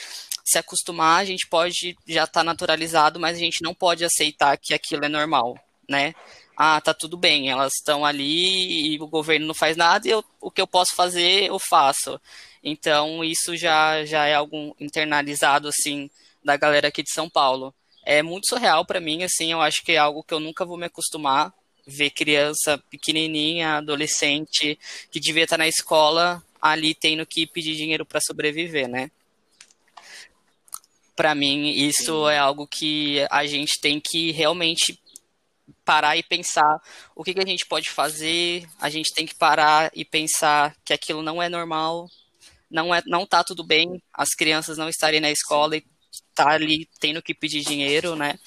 [SPEAKER 3] se acostumar, a gente pode já estar tá naturalizado, mas a gente não pode aceitar que aquilo é normal, né? Ah, tá tudo bem, elas estão ali e o governo não faz nada e eu, o que eu posso fazer, eu faço. Então, isso já, já é algo internalizado, assim, da galera aqui de São Paulo é muito surreal para mim, assim, eu acho que é algo que eu nunca vou me acostumar, ver criança pequenininha, adolescente, que devia estar na escola, ali tendo que pedir dinheiro para sobreviver, né? Para mim, isso Sim. é algo que a gente tem que realmente parar e pensar o que, que a gente pode fazer, a gente tem que parar e pensar que aquilo não é normal, não, é, não tá tudo bem, as crianças não estarem na escola e tá ali tendo que pedir dinheiro, né?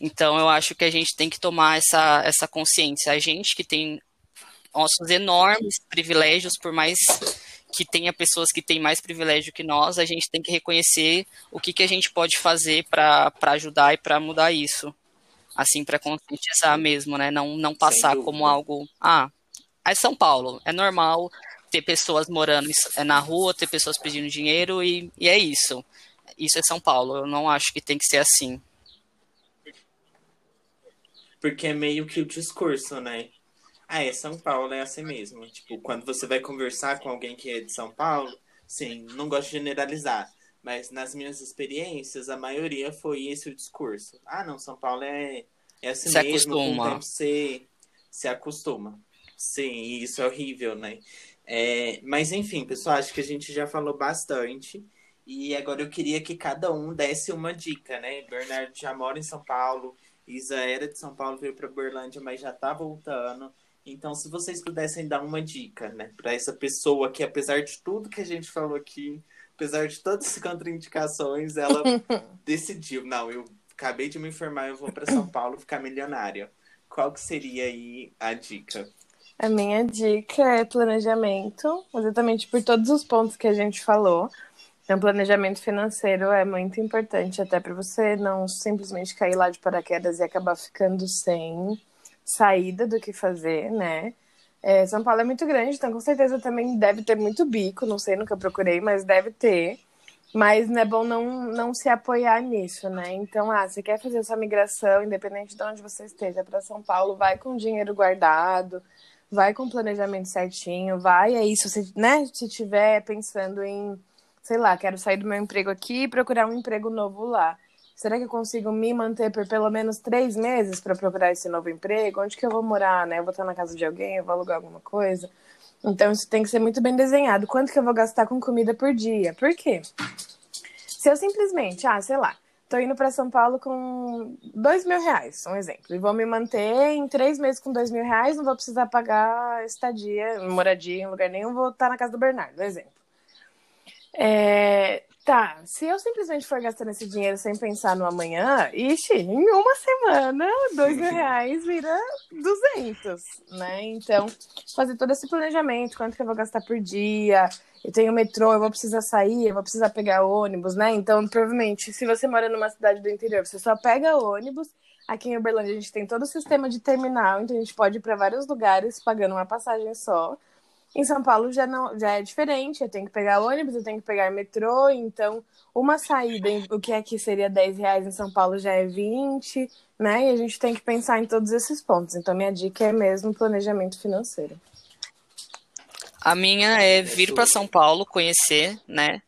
[SPEAKER 3] Então eu acho que a gente tem que tomar essa, essa consciência. A gente que tem nossos enormes privilégios, por mais que tenha pessoas que têm mais privilégio que nós, a gente tem que reconhecer o que, que a gente pode fazer para ajudar e para mudar isso. Assim, para conscientizar mesmo, né? Não, não passar como algo. Ah, é São Paulo, é normal ter pessoas morando na rua, ter pessoas pedindo dinheiro e, e é isso. Isso é São Paulo. Eu não acho que tem que ser assim.
[SPEAKER 1] Porque é meio que o discurso, né? Ah, é São Paulo, é assim mesmo. Tipo, quando você vai conversar com alguém que é de São Paulo, sim, não gosto de generalizar. Mas nas minhas experiências, a maioria foi esse o discurso. Ah, não, São Paulo é, é assim se mesmo, acostuma. com o tempo você se acostuma. Sim, isso é horrível, né? É, mas enfim, pessoal, acho que a gente já falou bastante. E agora eu queria que cada um desse uma dica, né? Bernardo já mora em São Paulo, Isa era de São Paulo, veio para Berlândia, mas já tá voltando. Então, se vocês pudessem dar uma dica, né, para essa pessoa que, apesar de tudo que a gente falou aqui, apesar de todas as contraindicações, ela [laughs] decidiu, não, eu acabei de me informar, eu vou para São Paulo ficar milionária. Qual que seria aí a dica?
[SPEAKER 2] A minha dica é planejamento, exatamente por todos os pontos que a gente falou. Então, planejamento financeiro é muito importante, até para você não simplesmente cair lá de paraquedas e acabar ficando sem saída do que fazer, né? É, São Paulo é muito grande, então com certeza também deve ter muito bico, não sei, nunca procurei, mas deve ter. Mas é bom não, não se apoiar nisso, né? Então, ah, você quer fazer sua migração, independente de onde você esteja, para São Paulo, vai com dinheiro guardado, vai com planejamento certinho, vai aí, se você, né, se tiver pensando em, sei lá, quero sair do meu emprego aqui e procurar um emprego novo lá será que eu consigo me manter por pelo menos três meses para procurar esse novo emprego? Onde que eu vou morar, né? Eu vou estar na casa de alguém, eu vou alugar alguma coisa. Então isso tem que ser muito bem desenhado. Quanto que eu vou gastar com comida por dia? Por quê? Se eu simplesmente, ah, sei lá, tô indo para São Paulo com dois mil reais, um exemplo, e vou me manter em três meses com dois mil reais, não vou precisar pagar estadia, moradia em lugar nenhum, vou estar na casa do Bernardo, um exemplo. É, Tá, se eu simplesmente for gastando esse dinheiro sem pensar no amanhã, ixi, em uma semana, dois mil [laughs] reais vira duzentos, né? Então, fazer todo esse planejamento, quanto que eu vou gastar por dia, eu tenho metrô, eu vou precisar sair, eu vou precisar pegar ônibus, né? Então, provavelmente, se você mora numa cidade do interior, você só pega ônibus. Aqui em Uberlândia a gente tem todo o sistema de terminal, então a gente pode ir para vários lugares pagando uma passagem só. Em São Paulo já, não, já é diferente, eu tenho que pegar ônibus, eu tenho que pegar metrô, então uma saída, o que aqui seria 10 reais em São Paulo já é 20, né? E a gente tem que pensar em todos esses pontos. Então, minha dica é mesmo planejamento financeiro.
[SPEAKER 3] A minha é vir para São Paulo, conhecer, né?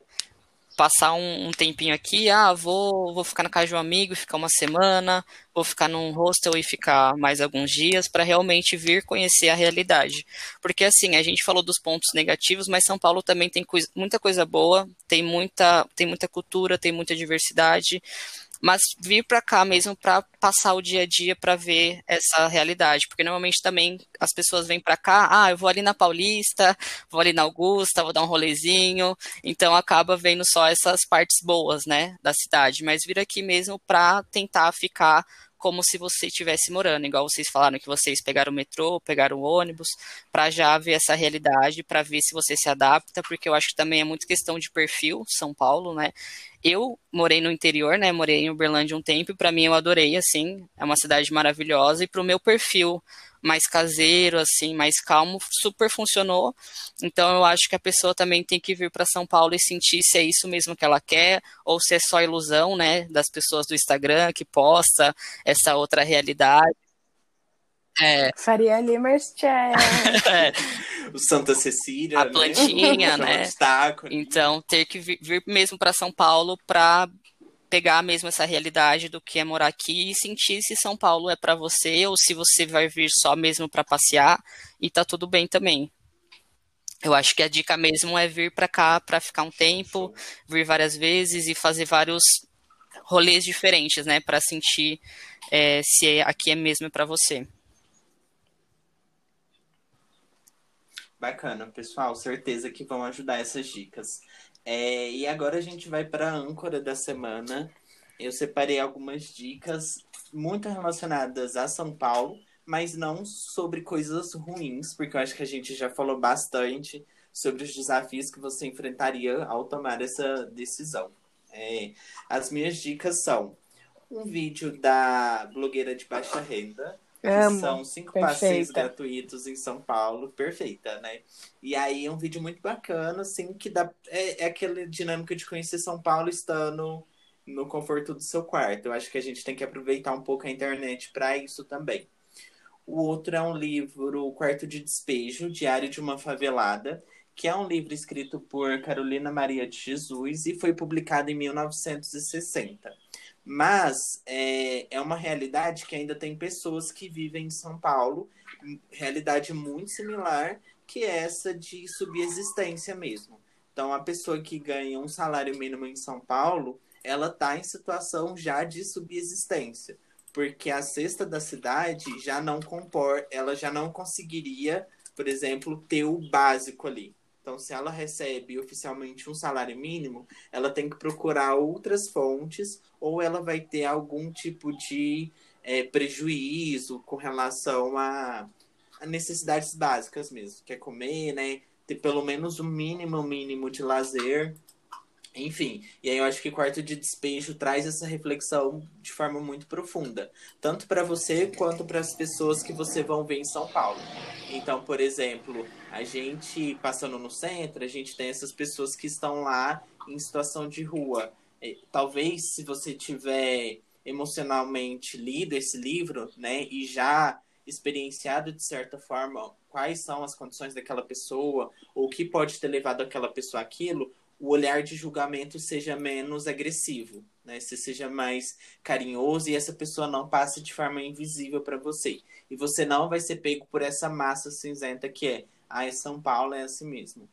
[SPEAKER 3] Passar um, um, tempinho aqui, ah, vou, vou ficar na casa de um amigo e ficar uma semana, vou ficar num hostel e ficar mais alguns dias, para realmente vir conhecer a realidade. Porque assim, a gente falou dos pontos negativos, mas São Paulo também tem coisa, muita coisa boa, tem muita, tem muita cultura, tem muita diversidade mas vir para cá mesmo para passar o dia a dia para ver essa realidade, porque normalmente também as pessoas vêm para cá, ah, eu vou ali na Paulista, vou ali na Augusta, vou dar um rolezinho, então acaba vendo só essas partes boas, né, da cidade, mas vir aqui mesmo para tentar ficar como se você estivesse morando, igual vocês falaram que vocês pegaram o metrô, pegaram o ônibus, para já ver essa realidade, para ver se você se adapta, porque eu acho que também é muito questão de perfil, São Paulo, né? Eu morei no interior, né? Morei em Uberlândia um tempo, e para mim eu adorei, assim, é uma cidade maravilhosa, e para o meu perfil mais caseiro, assim, mais calmo, super funcionou. Então eu acho que a pessoa também tem que vir para São Paulo e sentir se é isso mesmo que ela quer ou se é só ilusão, né, das pessoas do Instagram que posta essa outra realidade.
[SPEAKER 2] É. Faria Limers [laughs]
[SPEAKER 1] é. O Santa Cecília.
[SPEAKER 3] A né? plantinha, [laughs] né? Então, ter que vir, vir mesmo para São Paulo para pegar mesmo essa realidade do que é morar aqui e sentir se São Paulo é para você ou se você vai vir só mesmo para passear e tá tudo bem também. Eu acho que a dica mesmo é vir para cá para ficar um tempo, vir várias vezes e fazer vários rolês diferentes, né, para sentir é, se aqui é mesmo para você.
[SPEAKER 1] Bacana, pessoal, certeza que vão ajudar essas dicas. É, e agora a gente vai para a âncora da semana. Eu separei algumas dicas muito relacionadas a São Paulo, mas não sobre coisas ruins, porque eu acho que a gente já falou bastante sobre os desafios que você enfrentaria ao tomar essa decisão. É, as minhas dicas são um vídeo da blogueira de baixa renda,
[SPEAKER 2] Amo.
[SPEAKER 1] são cinco
[SPEAKER 2] Perfeita.
[SPEAKER 1] passeios gratuitos em São Paulo, perfeita, né? E aí é um vídeo muito bacana, assim, que dá. É, é aquela dinâmica de conhecer São Paulo estando no conforto do seu quarto. Eu acho que a gente tem que aproveitar um pouco a internet para isso também. O outro é um livro, O Quarto de Despejo, Diário de uma Favelada, que é um livro escrito por Carolina Maria de Jesus e foi publicado em 1960. Mas é, é uma realidade que ainda tem pessoas que vivem em São Paulo, realidade muito similar, que essa de subsistência mesmo. Então, a pessoa que ganha um salário mínimo em São Paulo, ela está em situação já de subsistência, porque a cesta da cidade já não compor, ela já não conseguiria, por exemplo, ter o básico ali. Então, se ela recebe oficialmente um salário mínimo, ela tem que procurar outras fontes ou ela vai ter algum tipo de é, prejuízo com relação a, a, necessidades básicas mesmo, que é comer, né? Ter pelo menos o mínimo, mínimo de lazer. Enfim, e aí eu acho que quarto de despejo traz essa reflexão de forma muito profunda, tanto para você quanto para as pessoas que você vão ver em São Paulo. Então, por exemplo, a gente passando no centro, a gente tem essas pessoas que estão lá em situação de rua. Talvez se você tiver emocionalmente lido esse livro, né, e já experienciado de certa forma quais são as condições daquela pessoa, ou o que pode ter levado aquela pessoa àquilo, o olhar de julgamento seja menos agressivo, né? Se seja mais carinhoso e essa pessoa não passe de forma invisível para você. E você não vai ser pego por essa massa cinzenta que é, ah, é São Paulo é assim mesmo.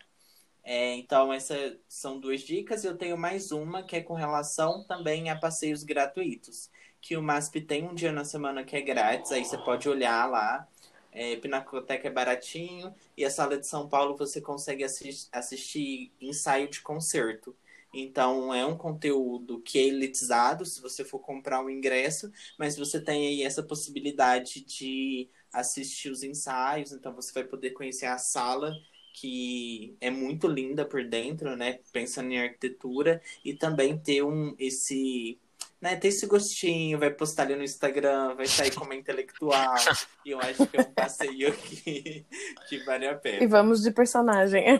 [SPEAKER 1] É, então, essas são duas dicas. Eu tenho mais uma que é com relação também a passeios gratuitos. Que o MASP tem um dia na semana que é grátis, aí você pode olhar lá. É, Pinacoteca é baratinho. E a sala de São Paulo você consegue assistir, assistir ensaio de concerto. Então, é um conteúdo que é elitizado se você for comprar um ingresso, mas você tem aí essa possibilidade de assistir os ensaios. Então, você vai poder conhecer a sala que é muito linda por dentro, né? Pensando em arquitetura e também ter um esse né, ter esse gostinho, vai postar ali no Instagram, vai sair como intelectual. [laughs] e eu acho que é um passeio que, [laughs] que vale a pena.
[SPEAKER 2] E vamos de personagem.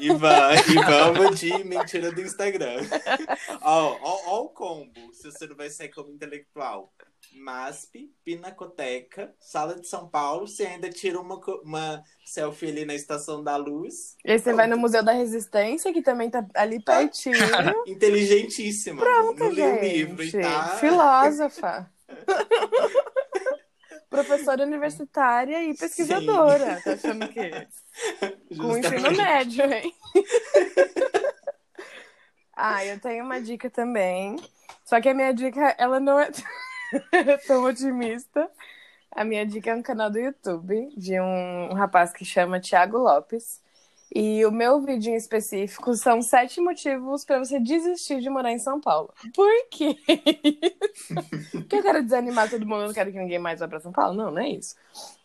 [SPEAKER 1] E, va e vamos de mentira do Instagram. [laughs] ó, ó, ó o combo, se você não vai sair como intelectual. MASP, Pinacoteca, Sala de São Paulo. Você ainda tira uma, uma selfie ali na Estação da Luz.
[SPEAKER 2] E aí você vai no Museu da Resistência, que também tá ali pertinho. [laughs]
[SPEAKER 1] Inteligentíssima.
[SPEAKER 2] Pronto,
[SPEAKER 1] não
[SPEAKER 2] gente.
[SPEAKER 1] o livro e tá...
[SPEAKER 2] Filósofa. [laughs] Professora universitária e pesquisadora. Sim. Tá achando que... [laughs] Com ensino médio, hein? ah, eu tenho uma dica também. Só que a minha dica, ela não é... [laughs] tão otimista. A minha dica é um canal do YouTube de um, rapaz que chama Thiago Lopes. E o meu vídeo em específico são sete motivos para você desistir de morar em São Paulo. Por quê? [laughs] Porque eu quero desanimar todo mundo, não quero que ninguém mais vá para São Paulo? Não, não é isso.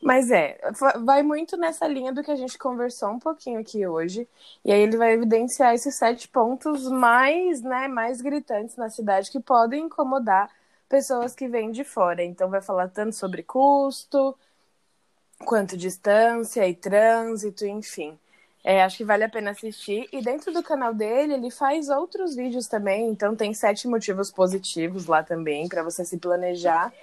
[SPEAKER 2] Mas é, vai muito nessa linha do que a gente conversou um pouquinho aqui hoje. E aí ele vai evidenciar esses sete pontos mais, né, mais gritantes na cidade que podem incomodar pessoas que vêm de fora. Então, vai falar tanto sobre custo, quanto distância e trânsito, enfim. É, acho que vale a pena assistir. E dentro do canal dele, ele faz outros vídeos também. Então, tem sete motivos positivos lá também, para você se planejar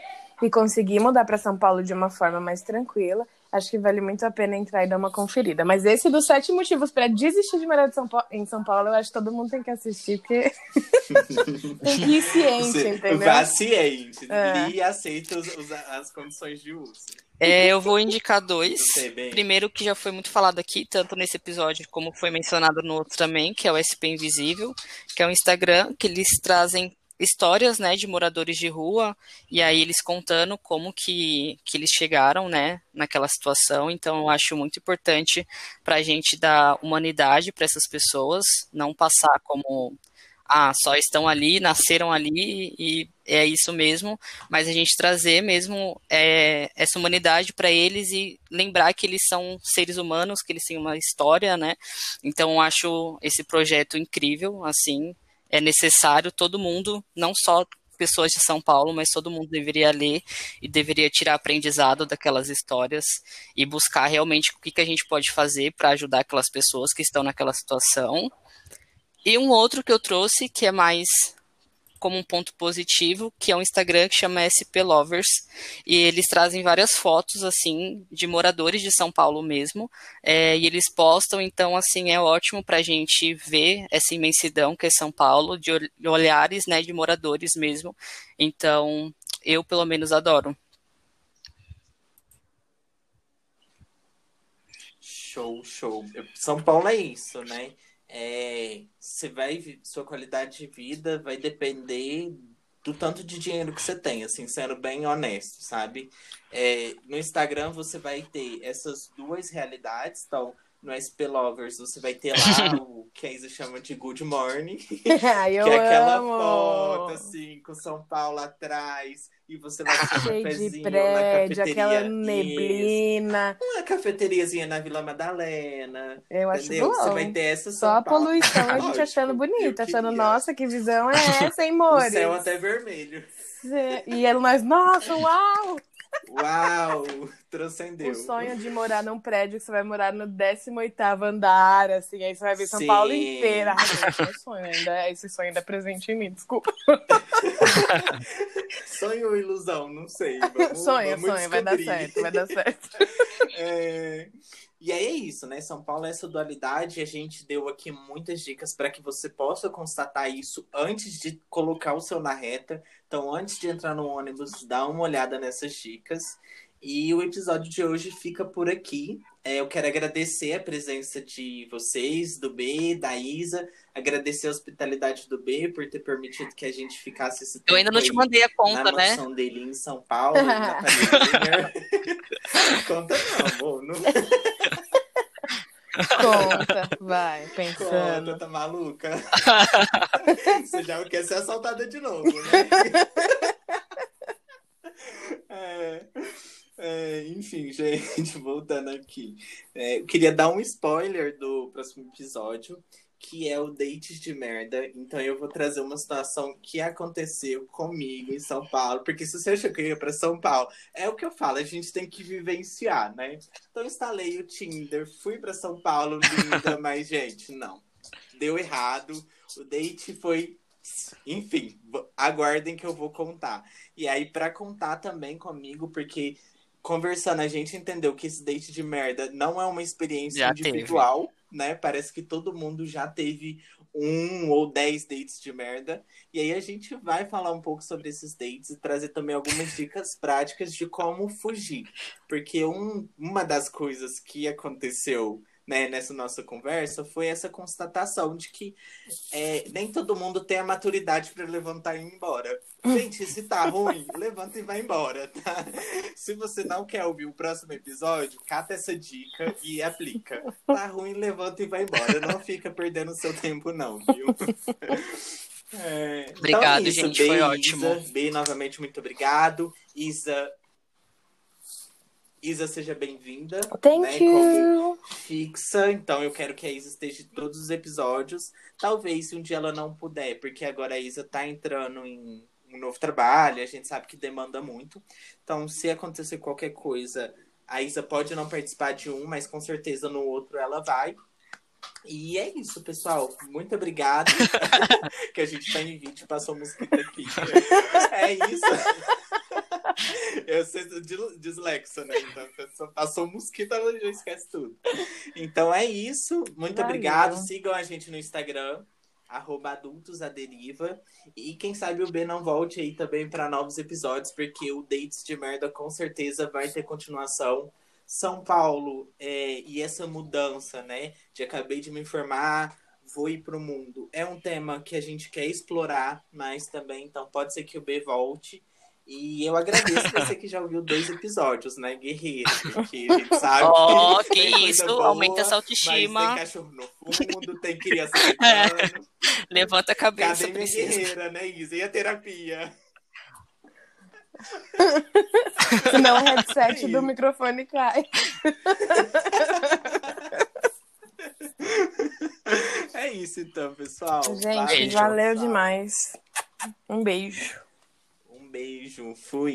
[SPEAKER 2] e conseguir mudar para São Paulo de uma forma mais tranquila. Acho que vale muito a pena entrar e dar uma conferida. Mas esse dos sete motivos para desistir de morar de São Paulo, em São Paulo, eu acho que todo mundo tem que assistir, porque [laughs] tem que ir ciente, Você entendeu?
[SPEAKER 1] Vá ciente é. e aceita os, os, as condições de uso.
[SPEAKER 3] É, eu vou indicar dois. Primeiro, que já foi muito falado aqui, tanto nesse episódio como foi mencionado no outro também, que é o SP Invisível, que é um Instagram que eles trazem histórias, né, de moradores de rua, e aí eles contando como que, que eles chegaram, né, naquela situação. Então, eu acho muito importante para a gente dar humanidade para essas pessoas, não passar como ah, só estão ali, nasceram ali e é isso mesmo, mas a gente trazer mesmo é, essa humanidade para eles e lembrar que eles são seres humanos, que eles têm uma história, né? Então acho esse projeto incrível, assim, é necessário todo mundo, não só pessoas de São Paulo, mas todo mundo deveria ler e deveria tirar aprendizado daquelas histórias e buscar realmente o que, que a gente pode fazer para ajudar aquelas pessoas que estão naquela situação. E um outro que eu trouxe, que é mais como um ponto positivo, que é um Instagram que chama SP Lovers, e eles trazem várias fotos, assim, de moradores de São Paulo mesmo, é, e eles postam, então, assim, é ótimo para a gente ver essa imensidão que é São Paulo, de olhares, né, de moradores mesmo, então, eu, pelo menos, adoro.
[SPEAKER 1] Show, show. São Paulo é isso, né? É, você vai sua qualidade de vida vai depender do tanto de dinheiro que você tem, assim, sendo bem honesto, sabe? É, no Instagram você vai ter essas duas realidades, então no SP Lovers você vai ter lá [laughs] o que a Isa chama de Good Morning, [laughs] que é aquela
[SPEAKER 2] amo.
[SPEAKER 1] foto, assim, com São Paulo atrás, e você vai ter um
[SPEAKER 2] de prédio, aquela neblina.
[SPEAKER 1] Isso. Uma cafeteriazinha na Vila Madalena.
[SPEAKER 2] Eu acho
[SPEAKER 1] entendeu?
[SPEAKER 2] bom.
[SPEAKER 1] Você vai ter essa São
[SPEAKER 2] Só a
[SPEAKER 1] Paulo.
[SPEAKER 2] poluição, a [laughs] gente achando bonito, achando, nossa, que visão é essa, hein,
[SPEAKER 1] O
[SPEAKER 2] Mores?
[SPEAKER 1] céu até vermelho.
[SPEAKER 2] E ela, nós, nossa, uau!
[SPEAKER 1] Uau! [laughs] Transcendeu.
[SPEAKER 2] O sonho de morar num prédio que você vai morar no 18º andar, assim, aí você vai ver São
[SPEAKER 1] Sim.
[SPEAKER 2] Paulo inteira. É sonho ainda, esse sonho ainda é presente em mim, desculpa. [laughs]
[SPEAKER 1] Sonho ou ilusão? Não sei. [laughs] Vamos,
[SPEAKER 2] sonho,
[SPEAKER 1] vamos
[SPEAKER 2] sonho, vai dar
[SPEAKER 1] descobrir.
[SPEAKER 2] certo, vai dar certo.
[SPEAKER 1] É, E aí é isso, né? São Paulo é essa dualidade. A gente deu aqui muitas dicas para que você possa constatar isso antes de colocar o seu na reta. Então, antes de entrar no ônibus, dá uma olhada nessas dicas. E o episódio de hoje fica por aqui. É, eu quero agradecer a presença de vocês, do B, da Isa. Agradecer a hospitalidade do B por ter permitido que a gente ficasse esse tempo
[SPEAKER 3] Eu ainda não te mandei a
[SPEAKER 1] na
[SPEAKER 3] conta, né?
[SPEAKER 1] mansão dele em São Paulo. [laughs] Conta não, amor. Não
[SPEAKER 2] Conta, vai,
[SPEAKER 1] conta,
[SPEAKER 2] pensando.
[SPEAKER 1] tá maluca? [laughs] Você já quer ser assaltada de novo, né? [laughs] É, é, enfim, gente, [laughs] voltando aqui. É, eu queria dar um spoiler do próximo episódio, que é o Dates de Merda. Então eu vou trazer uma situação que aconteceu comigo em São Paulo. Porque se você achou que eu ia pra São Paulo, é o que eu falo, a gente tem que vivenciar, né? Então instalei o Tinder, fui pra São Paulo, linda, [laughs] mas, gente, não. Deu errado. O date foi. Enfim, aguardem que eu vou contar. E aí, pra contar também comigo, porque conversando, a gente entendeu que esse date de merda não é uma experiência
[SPEAKER 3] Já
[SPEAKER 1] individual, né? Parece que todo mundo já teve um ou dez dates de merda. E aí a gente vai falar um pouco sobre esses dates e trazer também algumas [laughs] dicas práticas de como fugir. Porque um, uma das coisas que aconteceu né, nessa nossa conversa foi essa constatação de que é, nem todo mundo tem a maturidade para levantar e ir embora. Gente, se tá ruim, [laughs] levanta e vai embora, tá? Se você não quer ouvir o próximo episódio, cata essa dica e aplica. Tá ruim, levanta e vai embora. Não fica perdendo seu tempo, não, viu? [laughs] É, então
[SPEAKER 3] Obrigado,
[SPEAKER 1] é isso,
[SPEAKER 3] gente,
[SPEAKER 1] B,
[SPEAKER 3] foi
[SPEAKER 1] Isa.
[SPEAKER 3] ótimo.
[SPEAKER 1] B, novamente, muito obrigado. Isa. Isa, seja bem-vinda.
[SPEAKER 2] Thank
[SPEAKER 1] né,
[SPEAKER 2] you.
[SPEAKER 1] fixa, então eu quero que a Isa esteja em todos os episódios. Talvez se um dia ela não puder, porque agora a Isa tá entrando em um novo trabalho, a gente sabe que demanda muito. Então, se acontecer qualquer coisa, a Isa pode não participar de um, mas com certeza no outro ela vai. E é isso, pessoal. Muito obrigado. [laughs] que a gente tá em vídeo, passou mosquito aqui. É isso. Eu sou dis- dislexa, né? Então, pessoa passou mosquito, ela já esquece tudo. Então é isso. Muito obrigado. Sigam a gente no Instagram, arroba adultos à deriva. E quem sabe o B não volte aí também para novos episódios, porque o Dates de Merda com certeza vai ter continuação. São Paulo é, e essa mudança, né? De acabei de me informar, vou ir pro mundo. É um tema que a gente quer explorar mais também, então pode ser que o B volte. E eu agradeço você que já ouviu dois episódios, né, guerreiro? Porque a gente [laughs] sabe
[SPEAKER 3] Ó,
[SPEAKER 1] que
[SPEAKER 3] que isso,
[SPEAKER 1] boa,
[SPEAKER 3] aumenta essa autoestima.
[SPEAKER 1] tem cachorro no fundo, tem [laughs] criança gritando.
[SPEAKER 3] Levanta a cabeça,
[SPEAKER 1] Cadê minha
[SPEAKER 3] princesa.
[SPEAKER 1] guerreira, né, Isa? E a terapia? [laughs]
[SPEAKER 2] Senão o headset do microfone cai.
[SPEAKER 1] É isso então, pessoal.
[SPEAKER 2] Gente,
[SPEAKER 1] Valeu,
[SPEAKER 2] valeu demais. Um beijo.
[SPEAKER 1] Beijo. Fui.